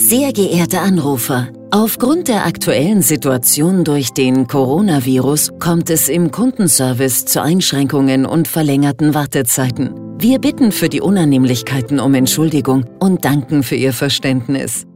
Sehr geehrte Anrufer, aufgrund der aktuellen Situation durch den Coronavirus kommt es im Kundenservice zu Einschränkungen und verlängerten Wartezeiten. Wir bitten für die Unannehmlichkeiten um Entschuldigung und danken für Ihr Verständnis.